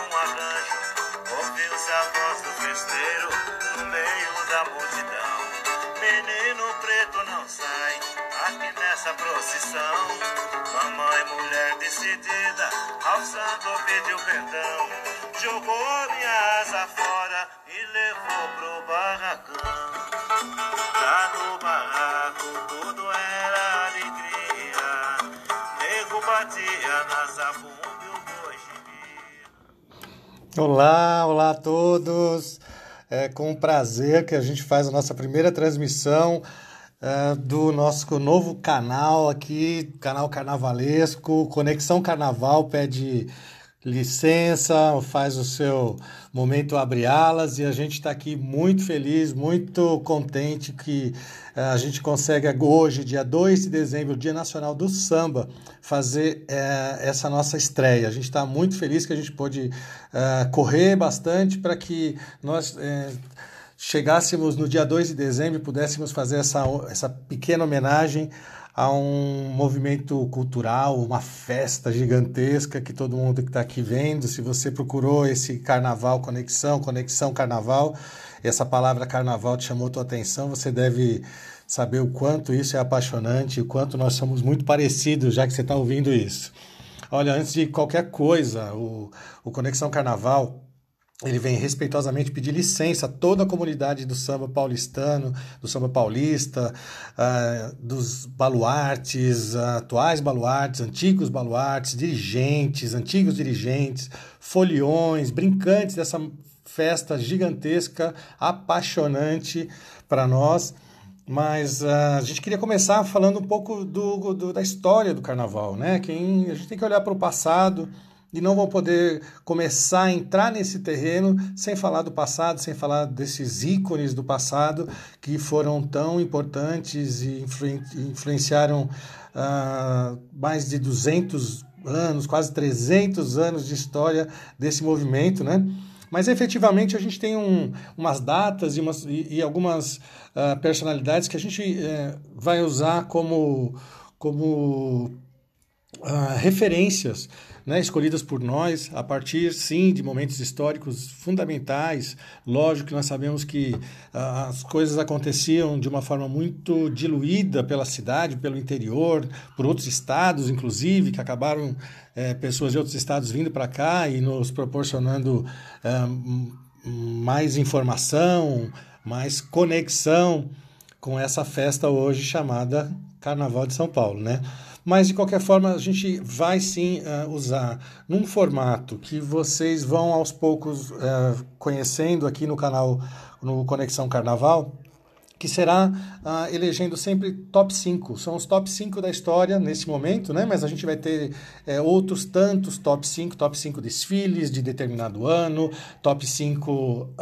um arranjo. Ouviu-se a voz do festeiro no meio da multidão. Menino preto não sai aqui nessa procissão. Mamãe, mulher decidida, ao santo pediu perdão. Jogou minha asa fora Olá, olá a todos. É com prazer que a gente faz a nossa primeira transmissão é, do nosso novo canal aqui, canal carnavalesco, Conexão Carnaval pede licença, faz o seu momento abre alas e a gente está aqui muito feliz, muito contente que uh, a gente consegue hoje, dia 2 de dezembro, Dia Nacional do Samba, fazer uh, essa nossa estreia. A gente está muito feliz que a gente pôde uh, correr bastante para que nós chegássemos no dia 2 de dezembro e pudéssemos fazer essa, essa pequena homenagem a um movimento cultural, uma festa gigantesca que todo mundo que está aqui vendo. Se você procurou esse carnaval conexão, conexão carnaval, essa palavra carnaval te chamou tua atenção, você deve saber o quanto isso é apaixonante, o quanto nós somos muito parecidos, já que você está ouvindo isso. Olha, antes de qualquer coisa, o, o Conexão Carnaval ele vem respeitosamente pedir licença a toda a comunidade do samba paulistano, do samba paulista, uh, dos baluartes, uh, atuais baluartes, antigos baluartes, dirigentes, antigos dirigentes, foliões, brincantes dessa festa gigantesca, apaixonante para nós. Mas uh, a gente queria começar falando um pouco do, do, da história do carnaval, né? Quem, a gente tem que olhar para o passado e não vão poder começar a entrar nesse terreno sem falar do passado, sem falar desses ícones do passado que foram tão importantes e influenciaram uh, mais de 200 anos, quase 300 anos de história desse movimento, né? Mas efetivamente a gente tem um, umas datas e, umas, e, e algumas uh, personalidades que a gente uh, vai usar como, como uh, referências né, escolhidas por nós a partir, sim, de momentos históricos fundamentais. Lógico que nós sabemos que uh, as coisas aconteciam de uma forma muito diluída pela cidade, pelo interior, por outros estados, inclusive, que acabaram é, pessoas de outros estados vindo para cá e nos proporcionando uh, mais informação, mais conexão com essa festa hoje chamada Carnaval de São Paulo, né? Mas, de qualquer forma, a gente vai sim uh, usar num formato que vocês vão aos poucos uh, conhecendo aqui no canal, no Conexão Carnaval, que será uh, elegendo sempre top 5. São os top 5 da história nesse momento, né? mas a gente vai ter é, outros tantos top 5, top 5 desfiles de determinado ano, top 5 uh,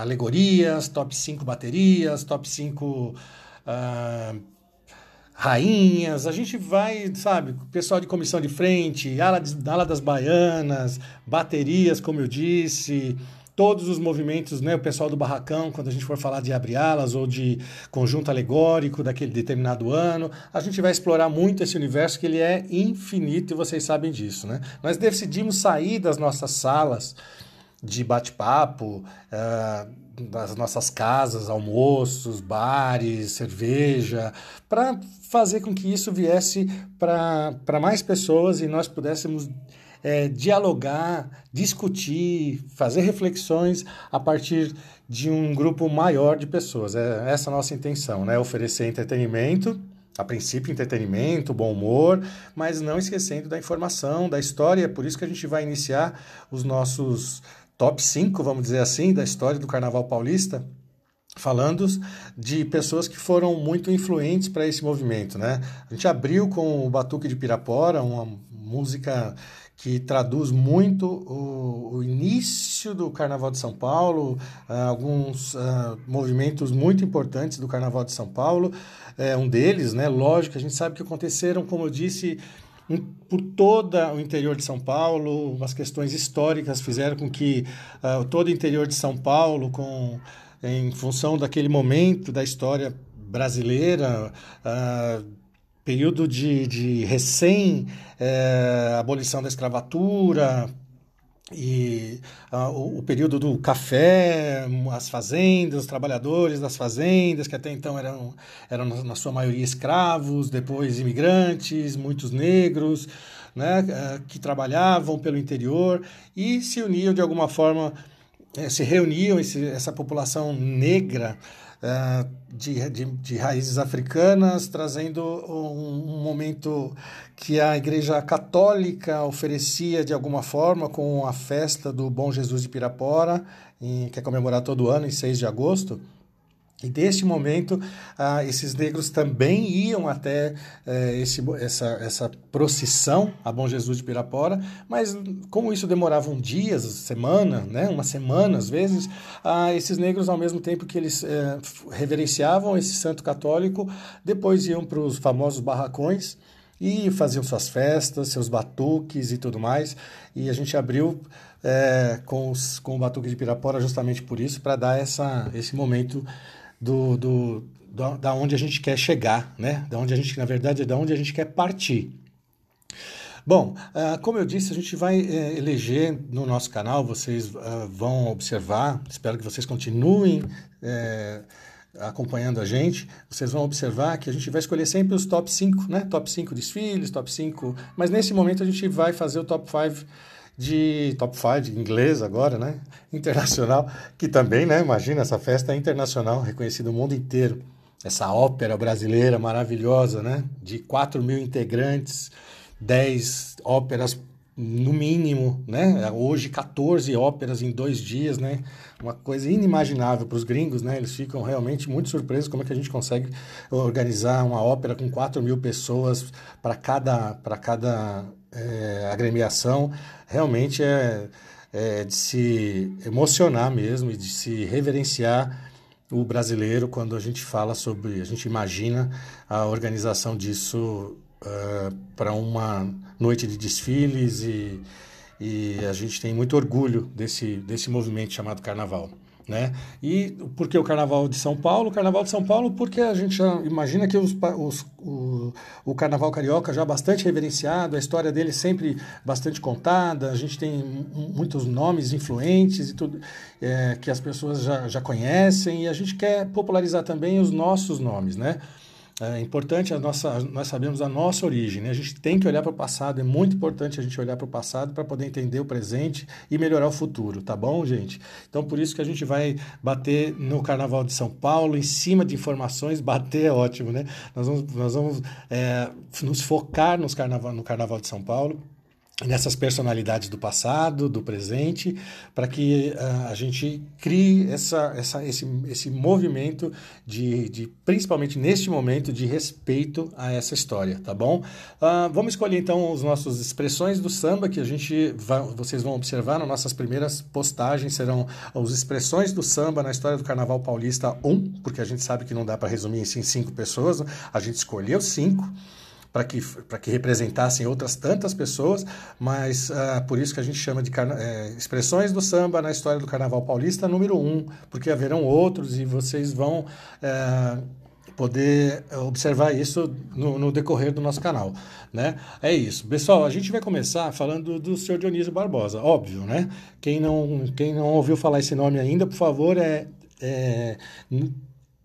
alegorias, top 5 baterias, top 5 uh, rainhas, a gente vai, sabe, pessoal de comissão de frente, ala, de, ala das baianas, baterias, como eu disse, todos os movimentos, né, o pessoal do barracão, quando a gente for falar de abre-alas ou de conjunto alegórico daquele determinado ano, a gente vai explorar muito esse universo que ele é infinito e vocês sabem disso, né? Nós decidimos sair das nossas salas de bate-papo, uh, das nossas casas, almoços, bares, cerveja, para fazer com que isso viesse para mais pessoas e nós pudéssemos é, dialogar, discutir, fazer reflexões a partir de um grupo maior de pessoas. É essa a nossa intenção, né? Oferecer entretenimento, a princípio entretenimento, bom humor, mas não esquecendo da informação, da história. É por isso que a gente vai iniciar os nossos top 5, vamos dizer assim, da história do Carnaval Paulista, falando de pessoas que foram muito influentes para esse movimento, né? A gente abriu com o Batuque de Pirapora, uma música que traduz muito o, o, início do Carnaval de São Paulo, uh, alguns uh, movimentos muito importantes do Carnaval de São Paulo. É um deles, né? Lógico, a gente sabe que aconteceram, como eu disse, por todo o interior de São Paulo, umas questões históricas fizeram com que uh, todo o interior de São Paulo, com, em função daquele momento da história brasileira, período de, de recém-abolição eh, da escravatura, e uh, o, o, período do café, as fazendas, os trabalhadores das fazendas, que até então eram, eram na sua maioria escravos, depois imigrantes, muitos negros, né, uh, que trabalhavam pelo interior e se uniam de alguma forma, eh, se reuniam, essa população negra de, de, de, raízes africanas, trazendo um, um, momento que a Igreja Católica oferecia de alguma forma com a festa do Bom Jesus de Pirapora, em, que é comemorado todo ano em 6 de agosto. E deste momento, ah, esses negros também iam até eh, esse, essa, essa procissão a Bom Jesus de Pirapora, mas como isso demorava um dia, semana, né, uma semana às vezes, ah, esses negros, ao mesmo tempo que eles eh, reverenciavam esse santo católico, depois iam para os famosos barracões e faziam suas festas, seus batuques e tudo mais. E a gente abriu eh, com, os, com o batuque de Pirapora justamente por isso, para dar essa, esse momento do, do, do, da onde a gente quer chegar, né? Da onde a gente, na verdade, é da onde a gente quer partir. Bom, uh, como eu disse, a gente vai uh, eleger no nosso canal, vocês uh, vão observar, espero que vocês continuem eh, acompanhando a gente, vocês vão observar que a gente vai escolher sempre os top 5, né? Top 5 desfiles, top 5, mas nesse momento a gente vai fazer o top 5 de top 5 de inglês agora, né? Internacional, que também, né? Imagina, essa festa é internacional, reconhecida no mundo inteiro. Essa ópera brasileira maravilhosa, né? De 4 mil integrantes, 10 óperas no mínimo, né? Hoje 14 óperas em dois dias, né? Uma coisa inimaginável para os gringos, né? Eles ficam realmente muito surpresos como é que a gente consegue organizar uma ópera com 4 mil pessoas para cada, para cada é, agremiação. Realmente é, é de se emocionar mesmo e de se reverenciar o brasileiro quando a gente fala sobre, a gente imagina a organização disso uh, para uma noite de desfiles e, e a gente tem muito orgulho desse, desse movimento chamado Carnaval. Né? E por que o Carnaval de São Paulo? O Carnaval de São Paulo porque a gente já imagina que os, os, o, o Carnaval Carioca já bastante reverenciado, a história dele sempre bastante contada, a gente tem muitos nomes influentes e tudo é, que as pessoas já, já conhecem e a gente quer popularizar também os nossos nomes, né? É importante a nossa, nós sabemos a nossa origem, né? A gente tem que olhar para o passado, é muito importante a gente olhar para o passado para poder entender o presente e melhorar o futuro, tá bom, gente? Então, por isso que a gente vai bater no Carnaval de São Paulo, em cima de informações, bater é ótimo, né? Nós vamos, nós vamos é, nos focar nos carnaval, no Carnaval de São Paulo nessas personalidades do passado, do presente, para que uh, a gente crie essa, essa, esse, esse movimento de, de, principalmente neste momento, de respeito a essa história, tá bom? Uh, vamos escolher então as nossas expressões do samba que a gente vai, vocês vão observar nas nossas primeiras postagens serão as expressões do samba na história do Carnaval Paulista 1, porque a gente sabe que não dá para resumir em cinco pessoas, né? a gente escolheu cinco para que, que representassem outras tantas pessoas, mas uh, por isso que a gente chama de é, expressões do samba na história do Carnaval Paulista número um, porque haverão outros e vocês vão é, poder observar isso no, no, decorrer do nosso canal, né? É isso. Pessoal, a gente vai começar falando do senhor Dionísio Barbosa, óbvio, né? Quem não, quem não ouviu falar esse nome ainda, por favor, é, é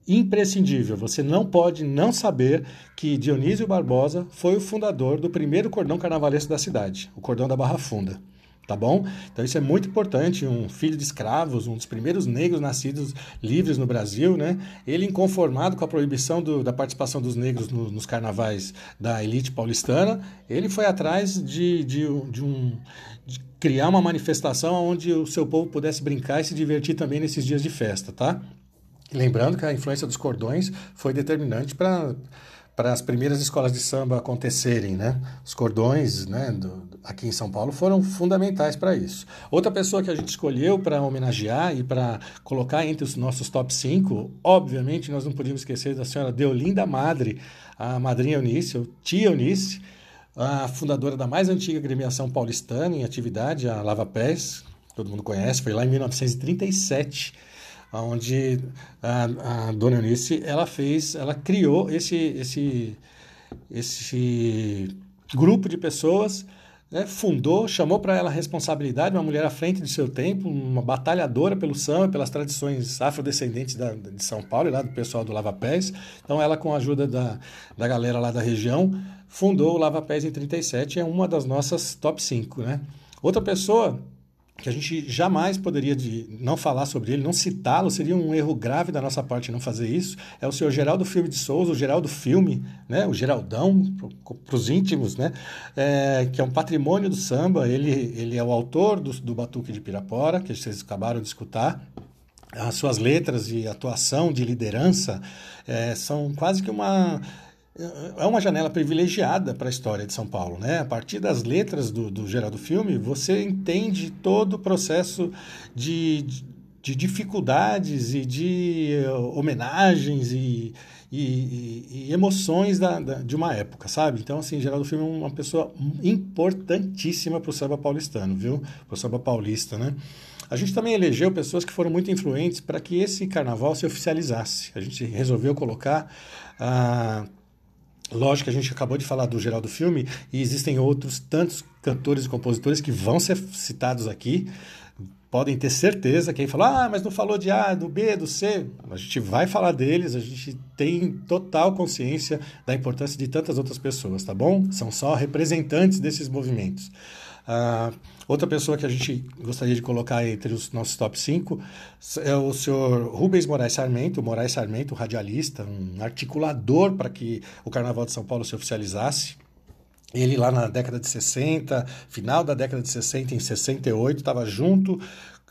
imprescindível. Você não pode não saber que Dionísio Barbosa foi o fundador do primeiro cordão carnavalesco da cidade, o cordão da Barra Funda. Tá bom? Então isso é muito importante. Um filho de escravos, um dos primeiros negros nascidos livres no Brasil, né? Ele, inconformado com a proibição do, da participação dos negros no, nos carnavais da elite paulistana, ele foi atrás de, de, de um, de criar uma manifestação onde o seu povo pudesse brincar e se divertir também nesses dias de festa, tá? Lembrando que a influência dos cordões foi determinante para para as primeiras escolas de samba acontecerem, né? Os cordões, né, do, aqui em São Paulo foram fundamentais para isso. Outra pessoa que a gente escolheu para homenagear e para colocar entre os nossos top 5, obviamente nós não podíamos esquecer da senhora Deolinda Madre, a madrinha Eunice, ou tia Eunice, a fundadora da mais antiga gremiação paulistana em atividade, a Lava Pés, todo mundo conhece, foi lá em 1937 onde a, a dona Eunice ela fez, ela criou esse, esse, esse grupo de pessoas, né, fundou, chamou para ela responsabilidade, uma mulher à frente de seu tempo, uma batalhadora pelo samba, pelas tradições afrodescendentes da, de São Paulo e lá do pessoal do Lava Pés. Então ela, com a ajuda da, da galera lá da região, fundou o Lava Pés em 37, é uma das nossas top 5. Né? Outra pessoa que a gente jamais poderia de não falar sobre ele, não citá-lo, seria um erro grave da nossa parte não fazer isso. É o senhor Geraldo Filme de Souza, o Geraldo Filme, né? o Geraldão, para os íntimos, né? É, que é um patrimônio do samba. Ele, ele é o autor do, do Batuque de Pirapora, que vocês acabaram de escutar. As suas letras de atuação, de liderança, é, são quase que uma é uma janela privilegiada para a história de São Paulo. Né? A partir das letras do, do Geraldo Filme, você entende todo o processo de, de dificuldades e de eh, homenagens e, e, e emoções da, da, de uma época, sabe? Então, assim, Geraldo Filme é uma pessoa importantíssima para o samba paulistano, viu? Para o samba paulista, né? A gente também elegeu pessoas que foram muito influentes para que esse carnaval se oficializasse. A gente resolveu colocar... Ah, Lógico que a gente acabou de falar do Geraldo Filme e existem outros tantos cantores e compositores que vão ser citados aqui. Podem ter certeza. Quem fala, ah, mas não falou de A, do B, do C. A gente vai falar deles, a gente tem total consciência da importância de tantas outras pessoas, tá bom? São só representantes desses movimentos. Uh, outra pessoa que a gente gostaria de colocar entre os nossos top 5 é o senhor Rubens Moraes Sarmento, Moraes Sarmento, radialista, um articulador para que o Carnaval de São Paulo se oficializasse. Ele lá na década de 60, final da década de 60, em 68, estava junto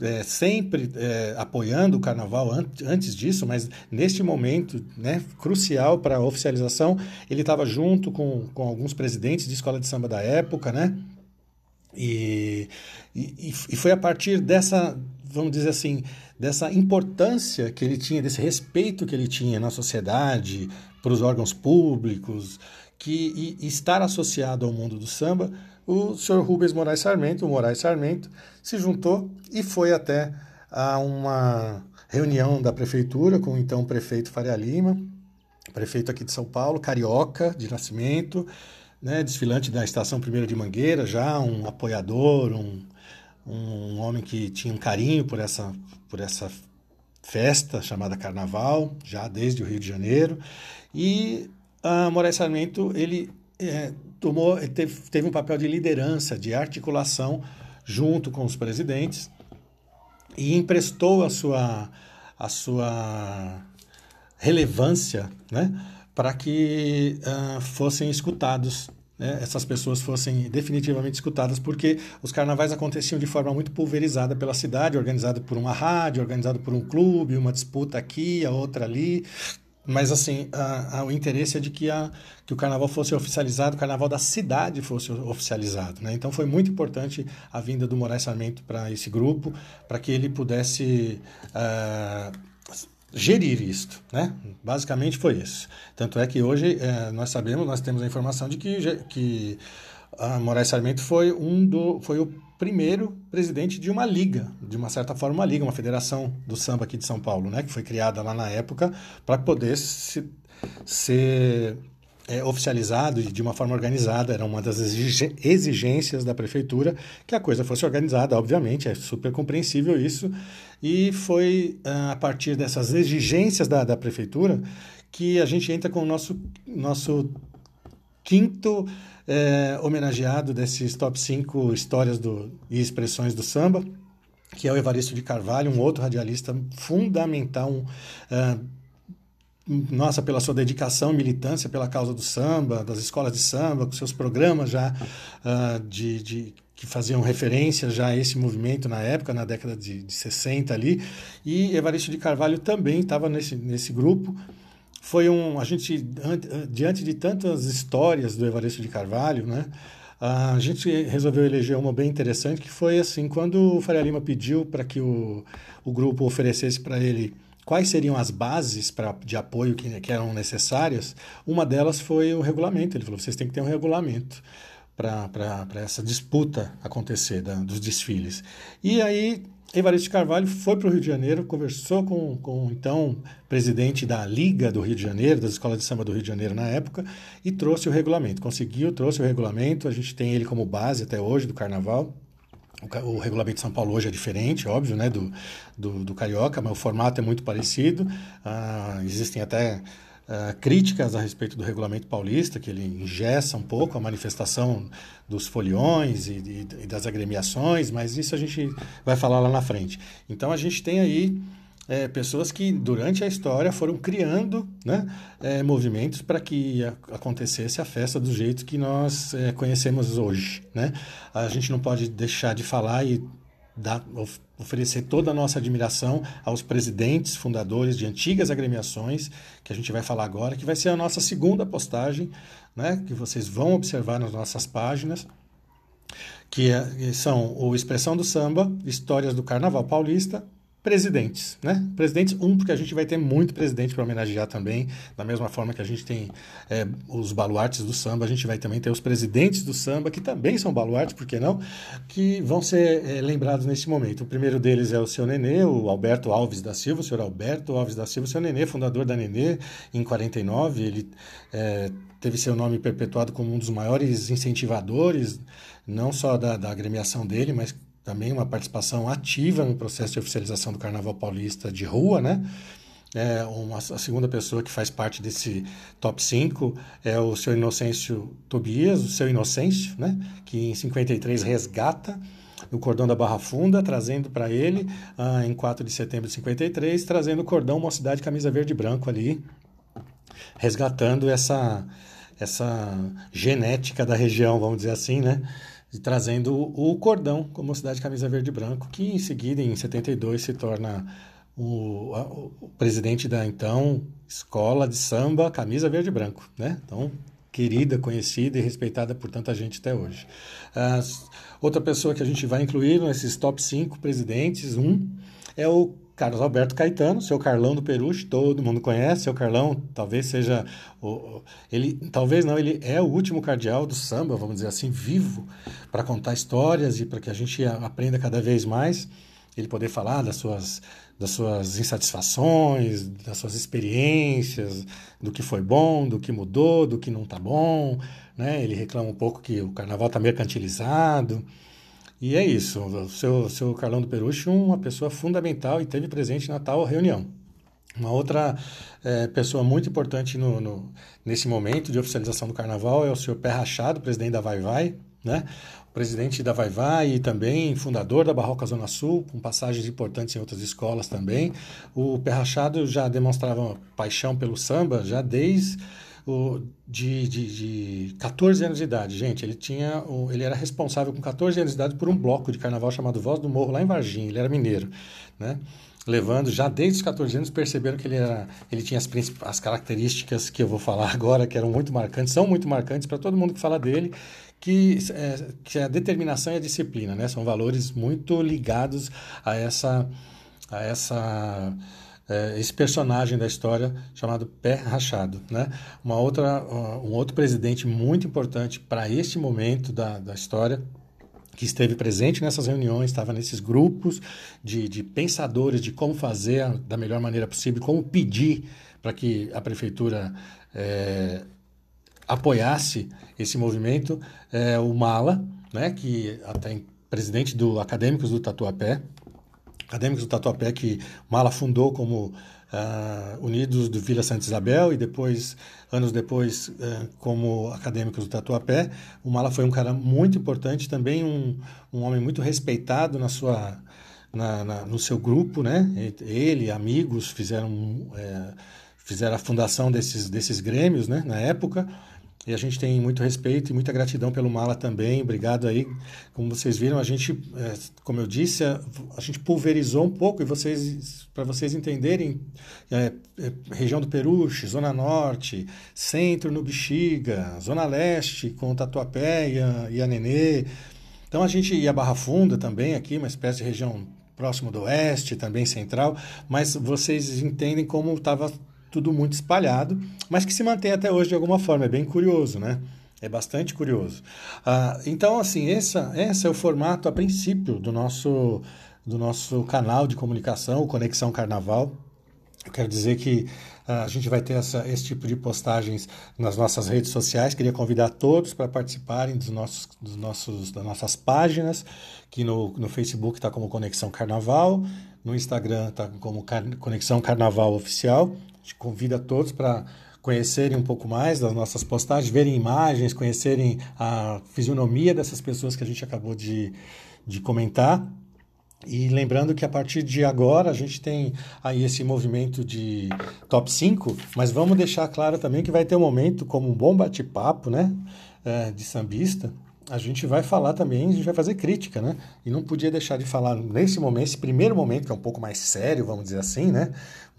é, sempre é, apoiando o carnaval an antes disso, mas neste momento né, crucial para a oficialização, ele estava junto com, com alguns presidentes de escola de samba da época, né? E, e, e foi a partir dessa, vamos dizer assim, dessa importância que ele tinha, desse respeito que ele tinha na sociedade, para os órgãos públicos, que e, estar associado ao mundo do samba, o senhor Rubens Moraes Sarmento, o Moraes Sarmento, se juntou e foi até a uma reunião da prefeitura com o então prefeito Faria Lima, prefeito aqui de São Paulo, carioca de nascimento, né, desfilante da Estação Primeira de Mangueira, já um apoiador, um, um homem que tinha um carinho por essa, por essa festa chamada Carnaval, já desde o Rio de Janeiro. E a Moraes Sarmento, ele é, tomou, teve, teve um papel de liderança, de articulação junto com os presidentes e emprestou a sua, a sua relevância, né? Para que uh, fossem escutados, né? essas pessoas fossem definitivamente escutadas, porque os carnavais aconteciam de forma muito pulverizada pela cidade, organizado por uma rádio, organizado por um clube, uma disputa aqui, a outra ali. Mas, assim, a, a, o interesse é de que, a, que o carnaval fosse oficializado, o carnaval da cidade fosse oficializado. Né? Então, foi muito importante a vinda do Moraes Sarmento para esse grupo, para que ele pudesse. Uh, gerir isto, né? Basicamente foi isso. Tanto é que hoje é, nós sabemos, nós temos a informação de que, que a Moraes Sarmento foi um do, foi o primeiro presidente de uma liga, de uma certa forma uma liga, uma federação do samba aqui de São Paulo, né? Que foi criada lá na época para poder se, ser é, oficializado e de uma forma organizada. Era uma das exigências da prefeitura que a coisa fosse organizada, obviamente, é super compreensível isso. E foi ah, a partir dessas exigências da, da prefeitura que a gente entra com o nosso, nosso quinto é, homenageado desses top 5 histórias do, e expressões do samba, que é o Evaristo de Carvalho, um outro radialista fundamental, uh, nossa, pela sua dedicação e militância pela causa do samba, das escolas de samba, com seus programas já uh, de, de, que faziam referência já a esse movimento na época, na década de, de 60 ali. E Evaristo de Carvalho também estava nesse, nesse grupo, foi um. A gente, diante de tantas histórias do Evaristo de Carvalho, né? A gente resolveu eleger uma bem interessante, que foi assim, quando o Faria Lima pediu para que o, o grupo oferecesse para ele quais seriam as bases pra, de apoio que, que eram necessárias, uma delas foi o regulamento. Ele falou, vocês têm que ter um regulamento para essa disputa acontecer da, dos desfiles. E aí Evaristo Carvalho foi para o Rio de Janeiro, conversou com, com então presidente da Liga do Rio de Janeiro, das escolas de samba do Rio de Janeiro na época, e trouxe o regulamento. Conseguiu, trouxe o regulamento, a gente tem ele como base até hoje do carnaval. O, o regulamento de São Paulo hoje é diferente, óbvio, né, do, do, do Carioca, mas o formato é muito parecido. Ah, existem até uh, críticas a respeito do regulamento paulista, que ele ingessa um pouco a manifestação dos foliões e, e, e, das agremiações, mas isso a gente vai falar lá na frente. Então a gente tem aí é, pessoas que durante a história foram criando né, é, movimentos para que acontecesse a festa do jeito que nós é, conhecemos hoje. Né? A gente não pode deixar de falar e dar, oferecer toda a nossa admiração aos presidentes, fundadores de antigas agremiações, que a gente vai falar agora, que vai ser a nossa segunda postagem, né, que vocês vão observar nas nossas páginas, que é, são o Expressão do Samba, Histórias do Carnaval Paulista, presidentes, né? Presidentes, um, porque a gente vai ter muito presidente para homenagear também, da mesma forma que a gente tem é, os baluartes do samba, a gente vai também ter os presidentes do samba, que também são baluartes, por que não? Que vão ser é, lembrados nesse momento. O primeiro deles é o seu Nenê, o Alberto Alves da Silva, o senhor Alberto Alves da Silva, o seu Nenê, fundador da Nenê, em 49, ele é, teve seu nome perpetuado como um dos maiores incentivadores, não só da, da agremiação dele, mas também uma participação ativa no processo de oficialização do Carnaval Paulista de rua, né? É uma, a segunda pessoa que faz parte desse top 5 é o seu Inocêncio Tobias, o seu Inocêncio, né? que em 53 resgata o cordão da Barra Funda, trazendo para ele, ah, em 4 de setembro de 53, trazendo o cordão Mocidade Camisa Verde e Branco ali, resgatando essa, essa genética da região, vamos dizer assim, né? Trazendo o cordão como cidade camisa verde e branco, que em seguida, em 72, se torna o, a, o presidente da então escola de samba camisa verde e branco, né? Então, querida, conhecida e respeitada por tanta gente até hoje. As, outra pessoa que a gente vai incluir nesses top 5 presidentes, um, é o Carlos Alberto Caetano, seu Carlão do Peruche, todo mundo conhece, seu Carlão talvez seja o, ele talvez não, ele é o último cardeal do samba, vamos dizer assim, vivo para contar histórias e para que a gente aprenda cada vez mais, ele poder falar das suas das suas insatisfações, das suas experiências, do que foi bom, do que mudou, do que não está bom, né? Ele reclama um pouco que o carnaval está mercantilizado. E é isso, o seu, seu Carlão do Perucho, uma pessoa fundamental e teve presente na tal reunião. Uma outra é, pessoa muito importante no, no, nesse momento de oficialização do carnaval é o senhor Pé Rachado, presidente da Vai Vai, né? presidente da Vai Vai e também fundador da Barroca Zona Sul, com passagens importantes em outras escolas também. O Pé Rachado já demonstrava paixão pelo samba já desde o, de, de, de 14 anos de idade. Gente, ele tinha ele era responsável com 14 anos de idade por um bloco de carnaval chamado Voz do Morro, lá em Varginha. Ele era mineiro, né? levando já desde os 14 anos perceberam que ele era ele tinha as, as características que eu vou falar agora que eram muito marcantes são muito marcantes para todo mundo que fala dele que é, que a determinação e a disciplina né são valores muito ligados a essa a essa é, esse personagem da história chamado Pé Rachado. Né? Uma outra, um outro presidente muito importante para este momento da, da história que esteve presente nessas reuniões, estava nesses grupos de, de pensadores de como fazer da melhor maneira possível, como pedir para que a prefeitura é, apoiasse esse movimento, é, o Mala, né, que até presidente do Acadêmicos do Tatuapé, acadêmicos do Tatuapé que Mala fundou como uh, Unidos do Vila Santa Isabel e depois, anos depois, uh, como acadêmicos do Tatuapé. O Mala foi um cara muito importante, também um, um homem muito respeitado na sua, na, na, no seu grupo, né? Ele, amigos, fizeram, é, fizeram a fundação desses, desses grêmios, né? Na época. E a gente tem muito respeito e muita gratidão pelo Mala também. Obrigado aí. Como vocês viram, a gente, é, como eu disse, a, gente pulverizou um pouco e vocês, para vocês entenderem, é, é, região do Peruche, Zona Norte, Centro no Bexiga, Zona Leste com Tatuapé e a, e a Nenê. Então a gente ia Barra Funda também aqui, uma espécie de região próximo do Oeste, também central, mas vocês entendem como estava tudo muito espalhado, mas que se mantém até hoje de alguma forma. É bem curioso, né? É bastante curioso. Ah, então, assim, essa, esse é o formato a princípio do nosso, do nosso canal de comunicação, Conexão Carnaval. Eu quero dizer que ah, a gente vai ter essa, esse tipo de postagens nas nossas redes sociais. Queria convidar todos para participarem dos nossos, dos nossos, das nossas páginas, que no, no Facebook está como Conexão Carnaval, no Instagram está como Car Conexão Carnaval Oficial gente convida todos para conhecerem um pouco mais das nossas postagens, verem imagens, conhecerem a fisionomia dessas pessoas que a gente acabou de, de comentar. E lembrando que a partir de agora a gente tem aí esse movimento de top 5, mas vamos deixar claro também que vai ter um momento como um bom bate-papo, né, é, de sambista, a gente vai falar também, a gente vai fazer crítica, né? E não podia deixar de falar nesse momento, esse primeiro momento, que é um pouco mais sério, vamos dizer assim, né?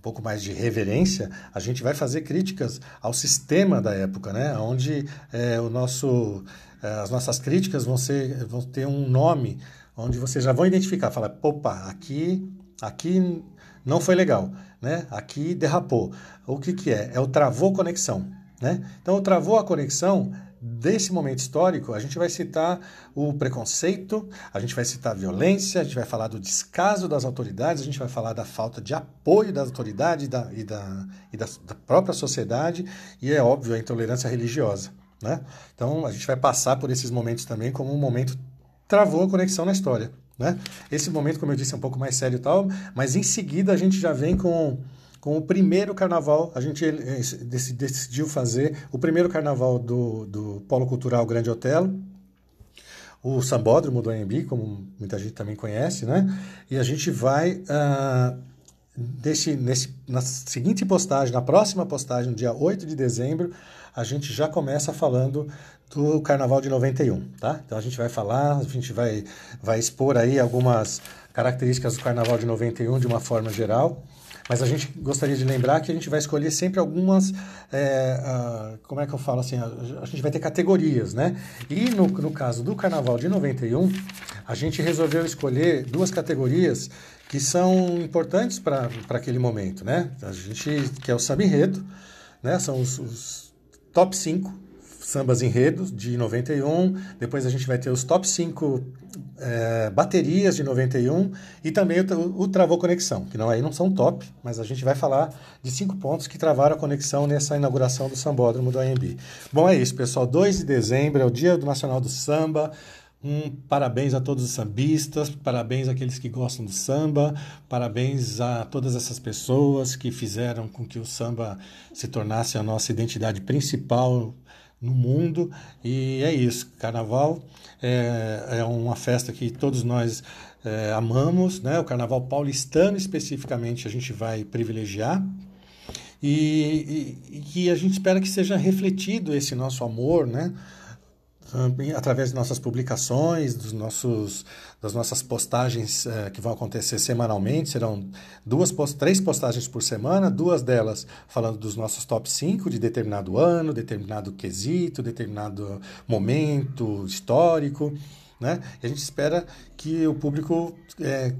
Pouco mais de reverência, a gente vai fazer críticas ao sistema da época, né? Onde é, o nosso, é, as nossas críticas vão, ser, vão ter um nome, onde vocês já vão identificar, falar, opa, aqui, aqui não foi legal, né? Aqui derrapou. O que, que é? É o travou conexão, né? Então, o travou a conexão desse momento histórico, a gente vai citar o preconceito, a gente vai citar a violência, a gente vai falar do descaso das autoridades, a gente vai falar da falta de apoio das autoridades da, e da, e da, da própria sociedade, e é óbvio a intolerância religiosa. Né? Então a gente vai passar por esses momentos também como um momento travou a conexão na história. Né? Esse momento, como eu disse, é um pouco mais sério e tal, mas em seguida a gente já vem com com o primeiro carnaval, a gente eh, decidiu fazer o primeiro carnaval do, do Polo Cultural Grande Otelo, o Sambódromo do AMB, como muita gente também conhece, né? E a gente vai, uh, desse, nesse, na seguinte postagem, na próxima postagem, no dia 8 de dezembro, a gente já começa falando do Carnaval de 91, tá? Então a gente vai falar, a gente vai, vai expor aí algumas características do Carnaval de 91 de uma forma geral. Mas a gente gostaria de lembrar que a gente vai escolher sempre algumas, é, como é que eu falo assim, a, a, gente vai ter categorias, né? E no, no caso do Carnaval de 91, a gente resolveu escolher duas categorias que são importantes para aquele momento, né? A gente, que é o samba né? São os, os top 5 sambas enredos de 91, depois a gente vai ter os top 5 é, baterias de 91 e também o, o, Travou Conexão, que não aí não são top, mas a gente vai falar de cinco pontos que travaram a conexão nessa inauguração do Sambódromo do AMB. Bom, é isso, pessoal. 2 de dezembro é o Dia do Nacional do Samba. Um parabéns a todos os sambistas, parabéns àqueles que gostam do samba, parabéns a todas essas pessoas que fizeram com que o samba se tornasse a nossa identidade principal no mundo. E é isso. Carnaval é, é uma festa que todos nós é, amamos, né? O Carnaval paulistano especificamente a gente vai privilegiar. E, e, e a gente espera que seja refletido esse nosso amor, né? Através de nossas publicações, dos nossos, das nossas postagens eh, que vão acontecer semanalmente. Serão duas, três postagens por semana, duas delas falando dos nossos top 5 de determinado ano, determinado quesito, determinado momento histórico. Né? E a gente espera que o público eh,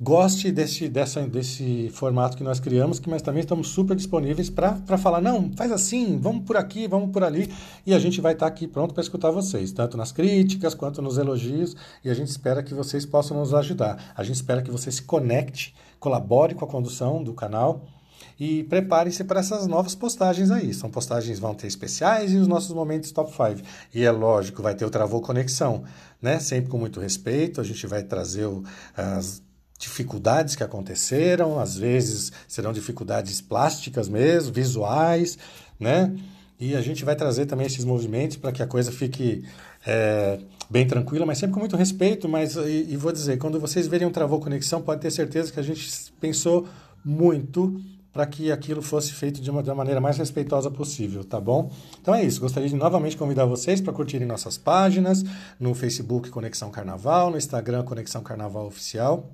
goste desse, dessa, desse formato que nós criamos, que mas também estamos super disponíveis para falar, não, faz assim, vamos por aqui, vamos por ali, e a gente vai estar tá aqui pronto para escutar vocês, tanto nas críticas quanto nos elogios, e a gente espera que vocês possam nos ajudar. A gente espera que você se conecte, colabore com a condução do canal, e prepare-se para essas novas postagens aí. São postagens vão ter especiais e os nossos momentos top 5. E é lógico, vai ter o Travou Conexão, né? Sempre com muito respeito. A gente vai trazer o, as dificuldades que aconteceram, às vezes serão dificuldades plásticas mesmo, visuais, né? E a gente vai trazer também esses movimentos para que a coisa fique é, bem tranquila, mas sempre com muito respeito. Mas e, e, vou dizer, quando vocês verem um travou conexão, pode ter certeza que a gente pensou muito para que aquilo fosse feito de uma, de uma maneira mais respeitosa possível, tá bom? Então é isso, gostaria de novamente convidar vocês para curtirem nossas páginas no Facebook Conexão Carnaval, no Instagram Conexão Carnaval Oficial.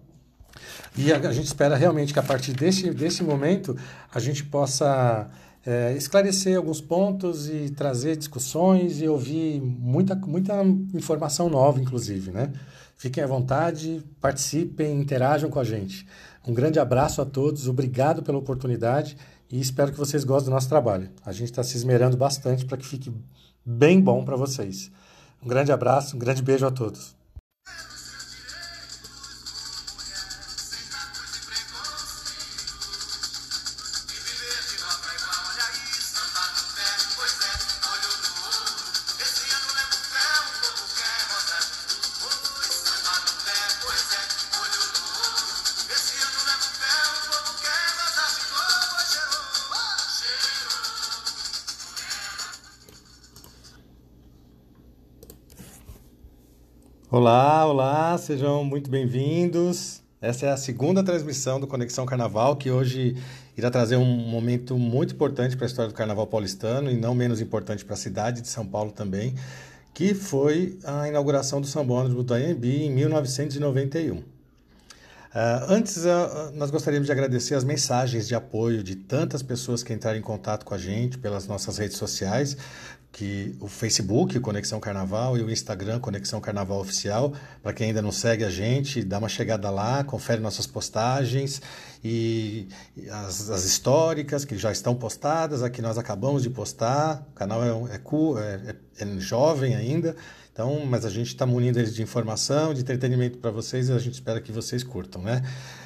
E a, a gente espera realmente que a partir desse, desse momento a gente possa é, esclarecer alguns pontos e trazer discussões e ouvir muita, muita informação nova, inclusive, né? Fiquem à vontade, participem, interajam com a gente. Um grande abraço a todos, obrigado pela oportunidade e espero que vocês gostem do nosso trabalho. A gente está se esmerando bastante para que fique bem bom para vocês. Um grande abraço, um grande beijo a todos. Olá, olá, sejam muito bem-vindos. Essa é a segunda transmissão do Conexão Carnaval, que hoje irá trazer um momento muito importante para a história do Carnaval paulistano e não menos importante para a cidade de São Paulo também, que foi a inauguração do Sambódromo do Anhembi em 1991. Uh, antes, uh, nós gostaríamos de agradecer as mensagens de apoio de tantas pessoas que entraram em contato com a gente pelas nossas redes sociais que o Facebook, Conexão Carnaval, e o Instagram, Conexão Carnaval Oficial. Para quem ainda não segue a gente, dá uma chegada lá, confere nossas postagens e as, as históricas que já estão postadas, a que nós acabamos de postar. O canal é, é, é, é jovem ainda, então, mas a gente está munindo eles de informação, de entretenimento para vocês e a gente espera que vocês curtam, né?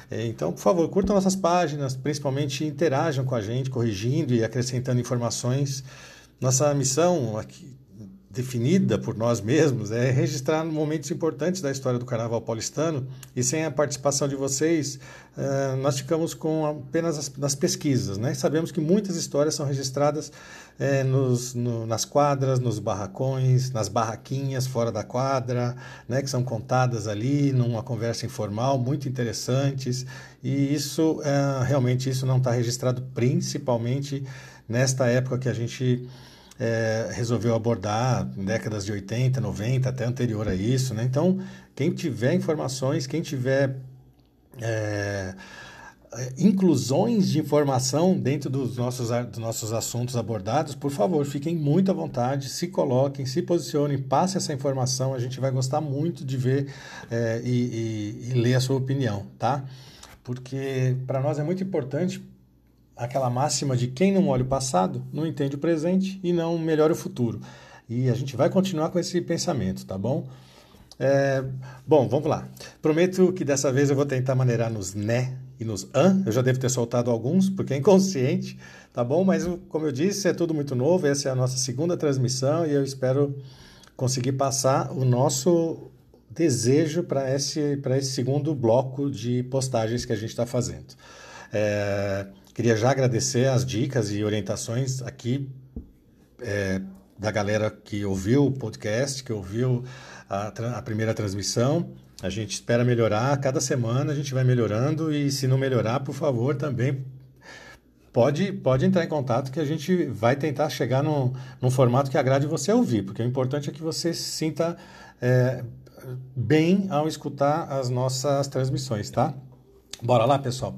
É, então, por favor, curtam nossas páginas, principalmente interajam com a gente, corrigindo e acrescentando informações nossa missão aqui, definida por nós mesmos é registrar momentos importantes da história do Carnaval paulistano e sem a participação de vocês, uh, nós ficamos com apenas as, nas pesquisas. Né? Sabemos que muitas histórias são registradas uh, nos, no, nas quadras, nos barracões, nas barraquinhas fora da quadra, né? que são contadas ali numa conversa informal, muito interessantes, e isso, uh, realmente, isso não está registrado principalmente nesta época que a gente é, resolveu abordar décadas de 80, 90, até anterior a isso. Né? Então, quem tiver informações, quem tiver é, inclusões de informação dentro dos nossos, dos nossos assuntos abordados, por favor, fiquem muito à vontade, se coloquem, se posicionem, passem essa informação, a gente vai gostar muito de ver é, e, e, e ler a sua opinião, tá? Porque para nós é muito importante aquela máxima de quem não olha o passado não entende o presente e não melhora o futuro. E a gente vai continuar com esse pensamento, tá bom? É, bom, vamos lá. Prometo que dessa vez eu vou tentar maneirar nos né e nos an. Eu já devo ter soltado alguns, porque é inconsciente, tá bom? Mas, como eu disse, é tudo muito novo. Essa é a nossa segunda transmissão e eu espero conseguir passar o nosso desejo para esse, esse segundo bloco de postagens que a gente está fazendo. É, Queria já agradecer as dicas e orientações aqui é, da galera que ouviu o podcast, que ouviu a, a primeira transmissão. A gente espera melhorar, cada semana a gente vai melhorando e se não melhorar, por favor, também pode, pode entrar em contato que a gente vai tentar chegar num, num formato que agrade você ouvir, porque o importante é que você se sinta é, bem ao escutar as nossas transmissões, tá? Bora lá, pessoal.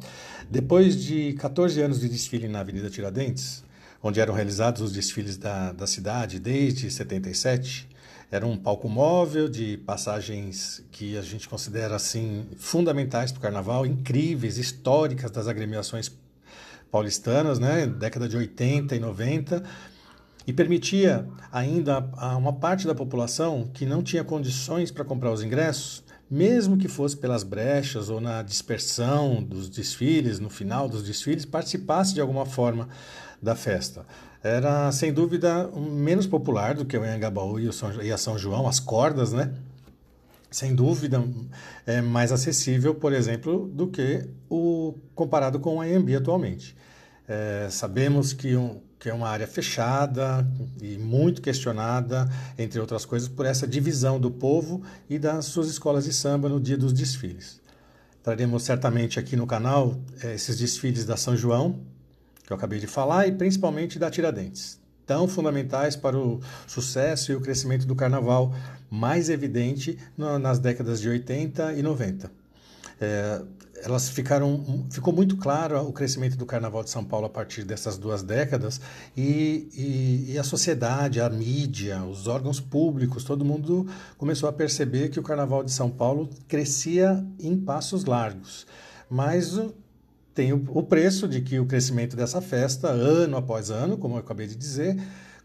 Depois de 14 anos de desfile na Avenida Tiradentes, onde eram realizados os desfiles da, da cidade desde 77, era um palco móvel de passagens que a gente considera assim fundamentais para o carnaval, incríveis, históricas das agremiações paulistanas, né, década de 80 e 90, e permitia ainda a uma parte da população que não tinha condições para comprar os ingressos mesmo que fosse pelas brechas ou na dispersão dos desfiles, no final dos desfiles, participasse de alguma forma da festa. Era, sem dúvida, menos popular do que o Anhangabaú e, o São, e a São João, as cordas, né? Sem dúvida, é mais acessível, por exemplo, do que o comparado com o Anhembi atualmente. É, sabemos que um, que é uma área fechada e muito questionada, entre outras coisas, por essa divisão do povo e das suas escolas de samba no dia dos desfiles. Traremos certamente aqui no canal eh, esses desfiles da São João, que eu acabei de falar, e principalmente da Tiradentes, tão fundamentais para o sucesso e o crescimento do carnaval, mais evidente nas décadas de 80 e 90. É, elas ficaram ficou muito claro o crescimento do Carnaval de São Paulo a partir dessas duas décadas e, e, e, a sociedade, a mídia, os órgãos públicos, todo mundo começou a perceber que o Carnaval de São Paulo crescia em passos largos, mas tem o, o preço de que o crescimento dessa festa, ano após ano, como eu acabei de dizer,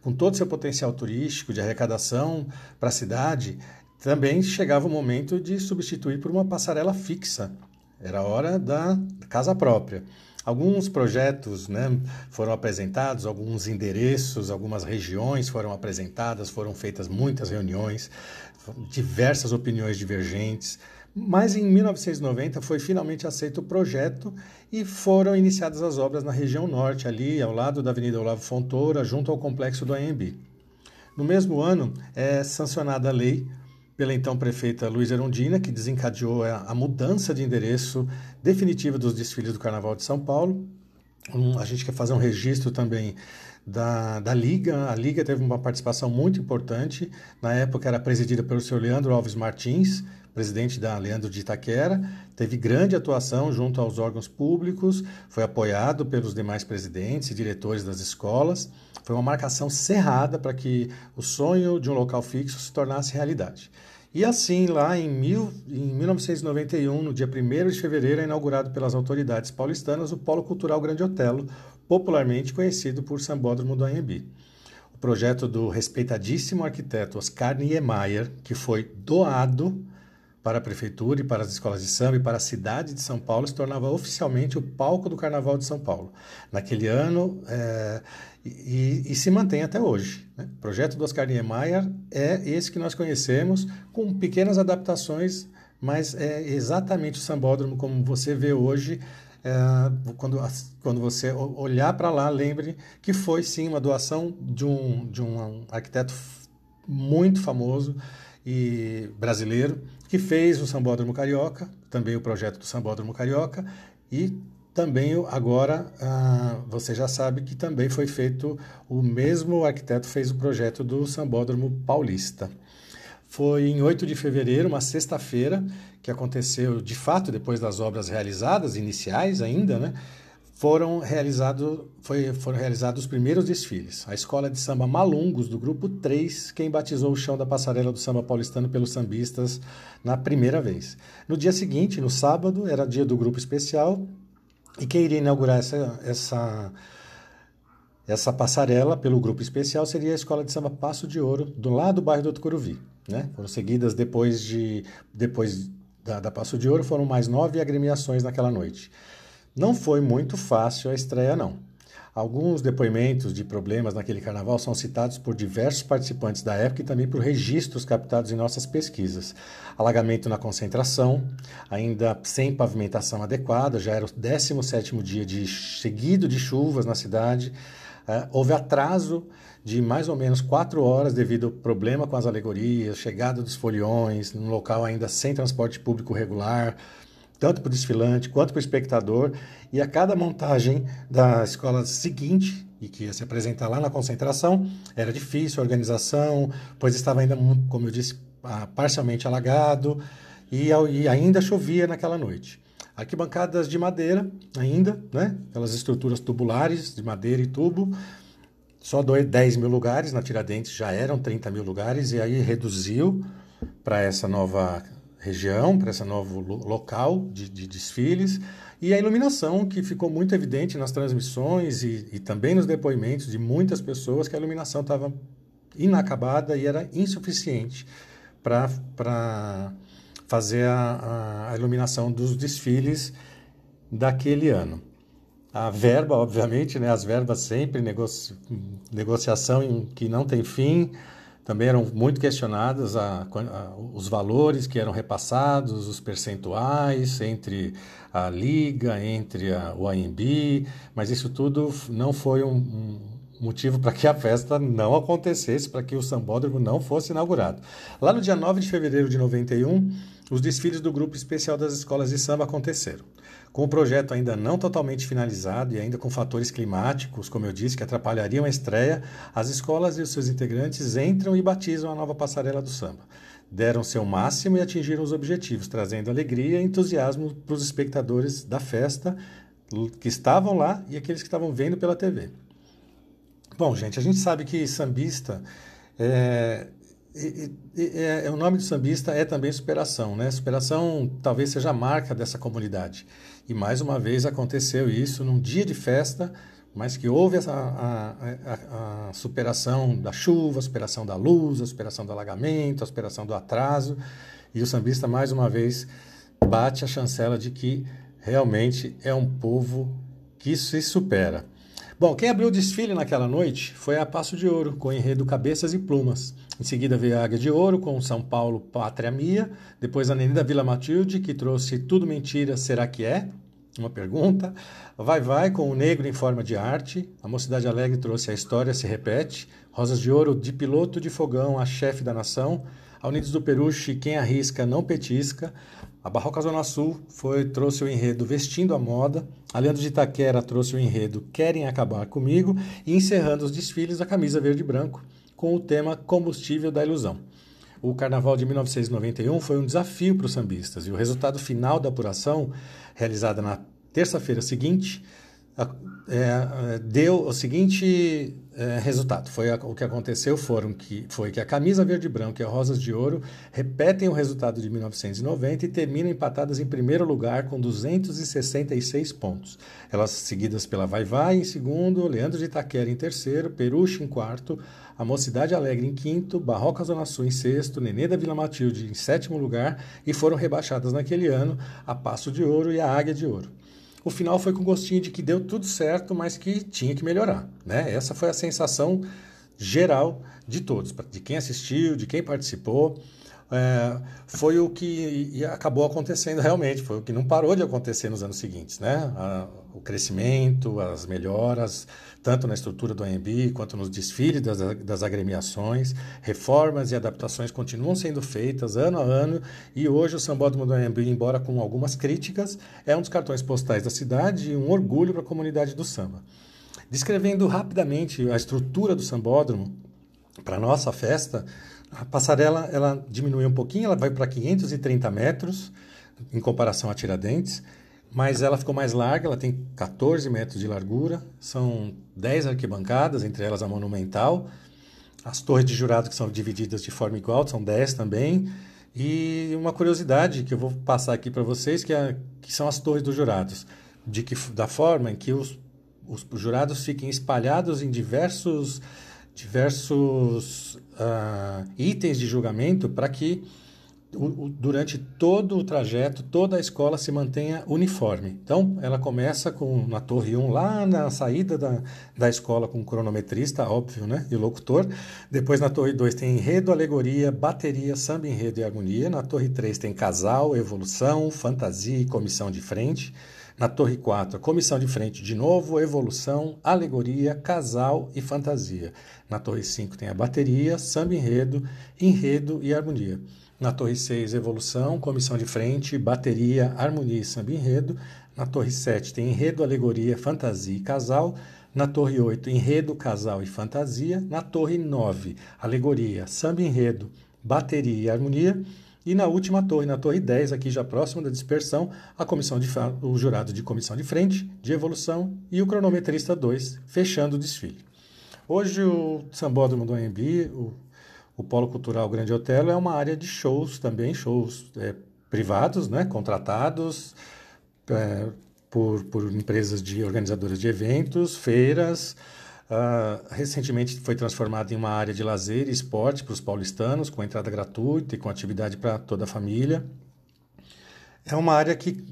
com todo o seu potencial turístico de arrecadação para a cidade, também chegava o momento de substituir por uma passarela fixa. Era hora da casa própria. Alguns projetos né, foram apresentados, alguns endereços, algumas regiões foram apresentadas, foram feitas muitas reuniões, diversas opiniões divergentes. Mas em 1990 foi finalmente aceito o projeto e foram iniciadas as obras na região norte, ali ao lado da Avenida Olavo Fontoura, junto ao complexo do AMB. No mesmo ano, é sancionada a lei pela então prefeita Luiz Erundina, que desencadeou a mudança de endereço definitiva dos desfiles do Carnaval de São Paulo. Um, a gente quer fazer um registro também da, da Liga. A Liga teve uma participação muito importante. Na época era presidida pelo senhor Leandro Alves Martins, presidente da Leandro de Itaquera, teve grande atuação junto aos órgãos públicos, foi apoiado pelos demais presidentes e diretores das escolas. Foi uma marcação cerrada para que o sonho de um local fixo se tornasse realidade. E assim, lá em, mil, em 1991, no dia 1 de fevereiro, é inaugurado pelas autoridades paulistanas o Polo Cultural Grande Otelo, popularmente conhecido por Sambódromo do Anhembi. O projeto do respeitadíssimo arquiteto Oscar Niemeyer, que foi doado para a prefeitura e para as escolas de samba e para a cidade de São Paulo, se tornava oficialmente o palco do Carnaval de São Paulo. Naquele ano, é, e, e, se mantém até hoje. Né? O projeto do Oscar Niemeyer é esse que nós conhecemos, com pequenas adaptações, mas é exatamente o sambódromo como você vê hoje. É, quando, quando você olhar para lá, lembre que foi sim uma doação de um, de um arquiteto muito famoso e brasileiro que fez o Sambódromo Carioca, também o projeto do Sambódromo Carioca e também agora ah, você já sabe que também foi feito, o mesmo arquiteto fez o projeto do Sambódromo Paulista. Foi em 8 de fevereiro, uma sexta-feira, que aconteceu de fato depois das obras realizadas, iniciais ainda, né? Foram, realizado, foi, foram realizados os primeiros desfiles. A escola de samba Malungos, do grupo 3, quem batizou o chão da passarela do samba paulistano pelos sambistas na primeira vez. No dia seguinte, no sábado, era dia do grupo especial, e quem iria inaugurar essa, essa, essa passarela pelo grupo especial seria a Escola de Samba Passo de Ouro, do lado do bairro do Tucuruvi. Né? Foram seguidas depois, de, depois da, da Passo de Ouro, foram mais nove agremiações naquela noite. Não foi muito fácil a estreia, não. Alguns depoimentos de problemas naquele carnaval são citados por diversos participantes da época e também por registros captados em nossas pesquisas. Alagamento na concentração, ainda sem pavimentação adequada, já era o 17º dia de, seguido de chuvas na cidade. Uh, houve atraso de mais ou menos quatro horas devido ao problema com as alegorias, chegada dos foliões, num local ainda sem transporte público regular, tanto para o desfilante quanto para o espectador, e a cada montagem da escola seguinte, e que ia se apresentar lá na concentração, era difícil a organização, pois estava ainda, como eu disse, ah, parcialmente alagado, e, ainda chovia naquela noite. Arquibancadas de madeira, ainda, né? aquelas estruturas tubulares de madeira e tubo, só 10 mil lugares, na Tiradentes já eram 30 mil lugares, e aí reduziu para essa nova região, para esse novo local de, de, desfiles, e a iluminação, que ficou muito evidente nas transmissões e, e também nos depoimentos de muitas pessoas, que a iluminação estava inacabada e era insuficiente para fazer a, a, iluminação dos desfiles daquele ano. A verba, obviamente, né, as verbas sempre, negoci, negociação em, que não tem fim, também eram muito questionadas a, a, os valores que eram repassados, os percentuais entre a Liga, entre a, o AMB, mas isso tudo não foi um, um, motivo para que a festa não acontecesse, para que o sambódromo não fosse inaugurado. Lá no dia 9 de fevereiro de 91, os desfiles do Grupo Especial das Escolas de Samba aconteceram. Com o projeto ainda não totalmente finalizado e ainda com fatores climáticos, como eu disse, que atrapalhariam a estreia, as escolas e os seus integrantes entram e batizam a nova passarela do samba. Deram seu máximo e atingiram os objetivos, trazendo alegria e entusiasmo para os espectadores da festa que estavam lá e aqueles que estavam vendo pela TV. Bom, gente, a gente sabe que sambista é, é, o nome do sambista é também superação, né? Superação talvez seja a marca dessa comunidade. E mais uma vez aconteceu isso num dia de festa, mas que houve essa, a, a, a, superação da chuva, a superação da luz, a superação do alagamento, a superação do atraso. E o sambista, mais uma vez, bate a chancela de que realmente é um povo que se supera. Bom, quem abriu o desfile naquela noite foi a Passo de Ouro, com o enredo Cabeças e Plumas. Em seguida veio a Águia de Ouro, com São Paulo Pátria Mia. Depois a Nenê da Vila Matilde, que trouxe Tudo Mentira, Será que é? Uma pergunta. Vai Vai, com o Negro em Forma de Arte. A Mocidade Alegre trouxe A História Se Repete. Rosas de Ouro, De Piloto de Fogão, A Chefe da Nação. A Unidos do Peruche, Quem Arrisca Não Petisca. A Barroca Zona Sul foi, trouxe o enredo Vestindo a Moda, a Leandro de Itaquera trouxe o enredo Querem Acabar Comigo e encerrando os desfiles a Camisa Verde e Branco com o tema Combustível da Ilusão. O Carnaval de 1991 foi um desafio para os sambistas e o resultado final da apuração, realizada na terça-feira seguinte, é, deu o seguinte é, resultado. Foi a, o que aconteceu foram que, foi que a camisa verde e branco e a rosas de ouro repetem o resultado de 1990 e terminam empatadas em primeiro lugar com 266 pontos. Elas seguidas pela Vai Vai em segundo, Leandro de Itaquera em terceiro, Peruche em quarto, a Mocidade Alegre em quinto, Barroca Zona Sul em sexto, Nenê da Vila Matilde em sétimo lugar e foram rebaixadas naquele ano a Passo de Ouro e a Águia de Ouro o final foi com gostinho de que deu tudo certo, mas que tinha que melhorar. Né? Essa foi a sensação geral de todos, de quem assistiu, de quem participou. É, foi o que acabou acontecendo realmente, foi o que não parou de acontecer nos anos seguintes. Né? A, o crescimento, as melhoras, tanto na estrutura do AMB quanto nos desfiles das, das agremiações, reformas e adaptações continuam sendo feitas ano a ano e hoje o Sambódromo do AMB, embora com algumas críticas, é um dos cartões postais da cidade e um orgulho para a comunidade do samba. Descrevendo rapidamente a estrutura do Sambódromo para nossa festa, a passarela ela diminui um pouquinho, ela vai para 530 metros em comparação a Tiradentes, mas ela ficou mais larga, ela tem 14 metros de largura, são 10 arquibancadas, entre elas a monumental, as torres de jurado que são divididas de forma igual, são 10 também, e uma curiosidade que eu vou passar aqui para vocês, que, é, que são as torres dos jurados, de que, da forma em que os, os jurados fiquem espalhados em diversos diversos uh, itens de julgamento para que o, o, durante todo o trajeto, toda a escola se mantenha uniforme. Então, ela começa com na Torre 1, lá na saída da, da escola, com o cronometrista, óbvio, né? E locutor. Depois, na Torre 2, tem enredo, alegoria, bateria, samba, enredo e harmonia. Na Torre 3, tem casal, evolução, fantasia e comissão de frente. Na Torre 4, comissão de frente de novo, evolução, alegoria, casal e fantasia. Na Torre 5 tem a bateria, samba enredo, enredo e harmonia. Na Torre 6, evolução, comissão de frente, bateria, harmonia e samba enredo. Na Torre 7 tem enredo, alegoria, fantasia e casal. Na Torre 8, enredo, casal e fantasia. Na Torre 9, alegoria, samba enredo, bateria e harmonia. E na última torre, na torre 10, aqui já próximo da dispersão, a comissão de o jurado de comissão de frente, de evolução e o cronometrista 2, fechando o desfile. Hoje o Sambódromo do AMB, o, o Polo Cultural Grande Otelo, é uma área de shows também, shows é, privados, né, contratados é, por, por empresas de organizadoras de eventos, feiras, Uh, recentemente foi transformado em uma área de lazer e esporte para os paulistanos, com entrada gratuita e com atividade para toda a família. É uma área que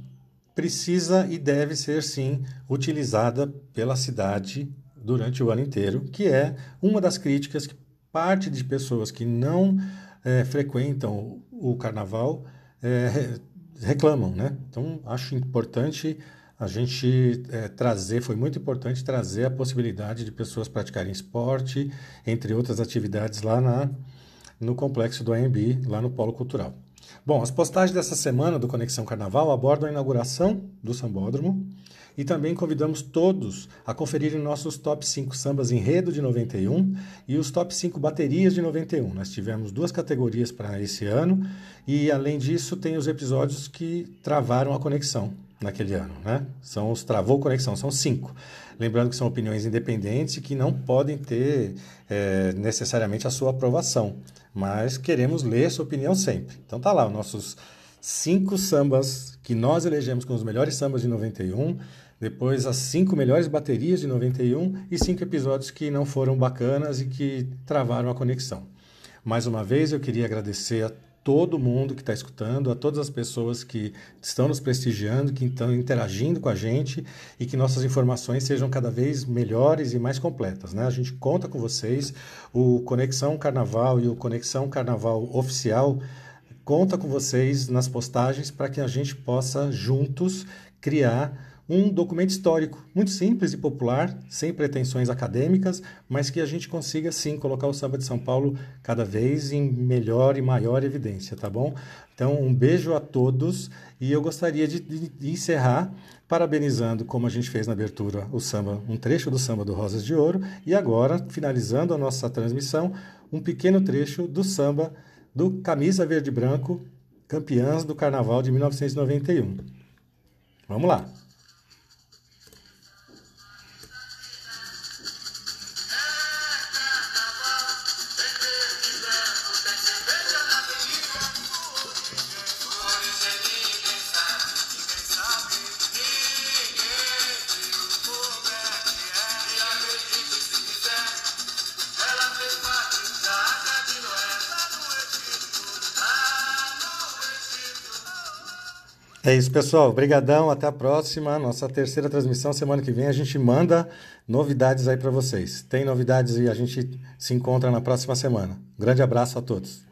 precisa e deve ser, sim, utilizada pela cidade durante o ano inteiro, que é uma das críticas que parte de pessoas que não é, frequentam o carnaval é, reclamam. Né? Então, acho importante a gente é, trazer, foi muito importante trazer a possibilidade de pessoas praticarem esporte, entre outras atividades lá na, no complexo do AMB, lá no Polo Cultural. Bom, as postagens dessa semana do Conexão Carnaval abordam a inauguração do Sambódromo e também convidamos todos a conferirem nossos top 5 sambas enredo de 91 e os top 5 baterias de 91. Nós tivemos duas categorias para esse ano e, além disso, tem os episódios que travaram a conexão naquele ano, né? São os travou conexão, são cinco. Lembrando que são opiniões independentes que não podem ter é, necessariamente a sua aprovação, mas queremos ler sua opinião sempre. Então tá lá, os nossos cinco sambas que nós elegemos como os melhores sambas de 91, depois as cinco melhores baterias de 91 e cinco episódios que não foram bacanas e que travaram a conexão. Mais uma vez eu queria agradecer a todo mundo que está escutando, a todas as pessoas que estão nos prestigiando, que estão interagindo com a gente e que nossas informações sejam cada vez melhores e mais completas. Né? A gente conta com vocês, o Conexão Carnaval e o Conexão Carnaval Oficial conta com vocês nas postagens para que a gente possa juntos criar um documento histórico muito simples e popular, sem pretensões acadêmicas, mas que a gente consiga sim colocar o samba de São Paulo cada vez em melhor e maior evidência, tá bom? Então, um beijo a todos e eu gostaria de, de encerrar parabenizando, como a gente fez na abertura, o samba, um trecho do samba do Rosas de Ouro e agora, finalizando a nossa transmissão, um pequeno trecho do samba do Camisa Verde Branco, campeãs do Carnaval de 1991. Vamos lá! É isso, pessoal. Obrigadão. Até a próxima. Nossa terceira transmissão semana que vem a gente manda novidades aí para vocês. Tem novidades e a gente se encontra na próxima semana. Um grande abraço a todos.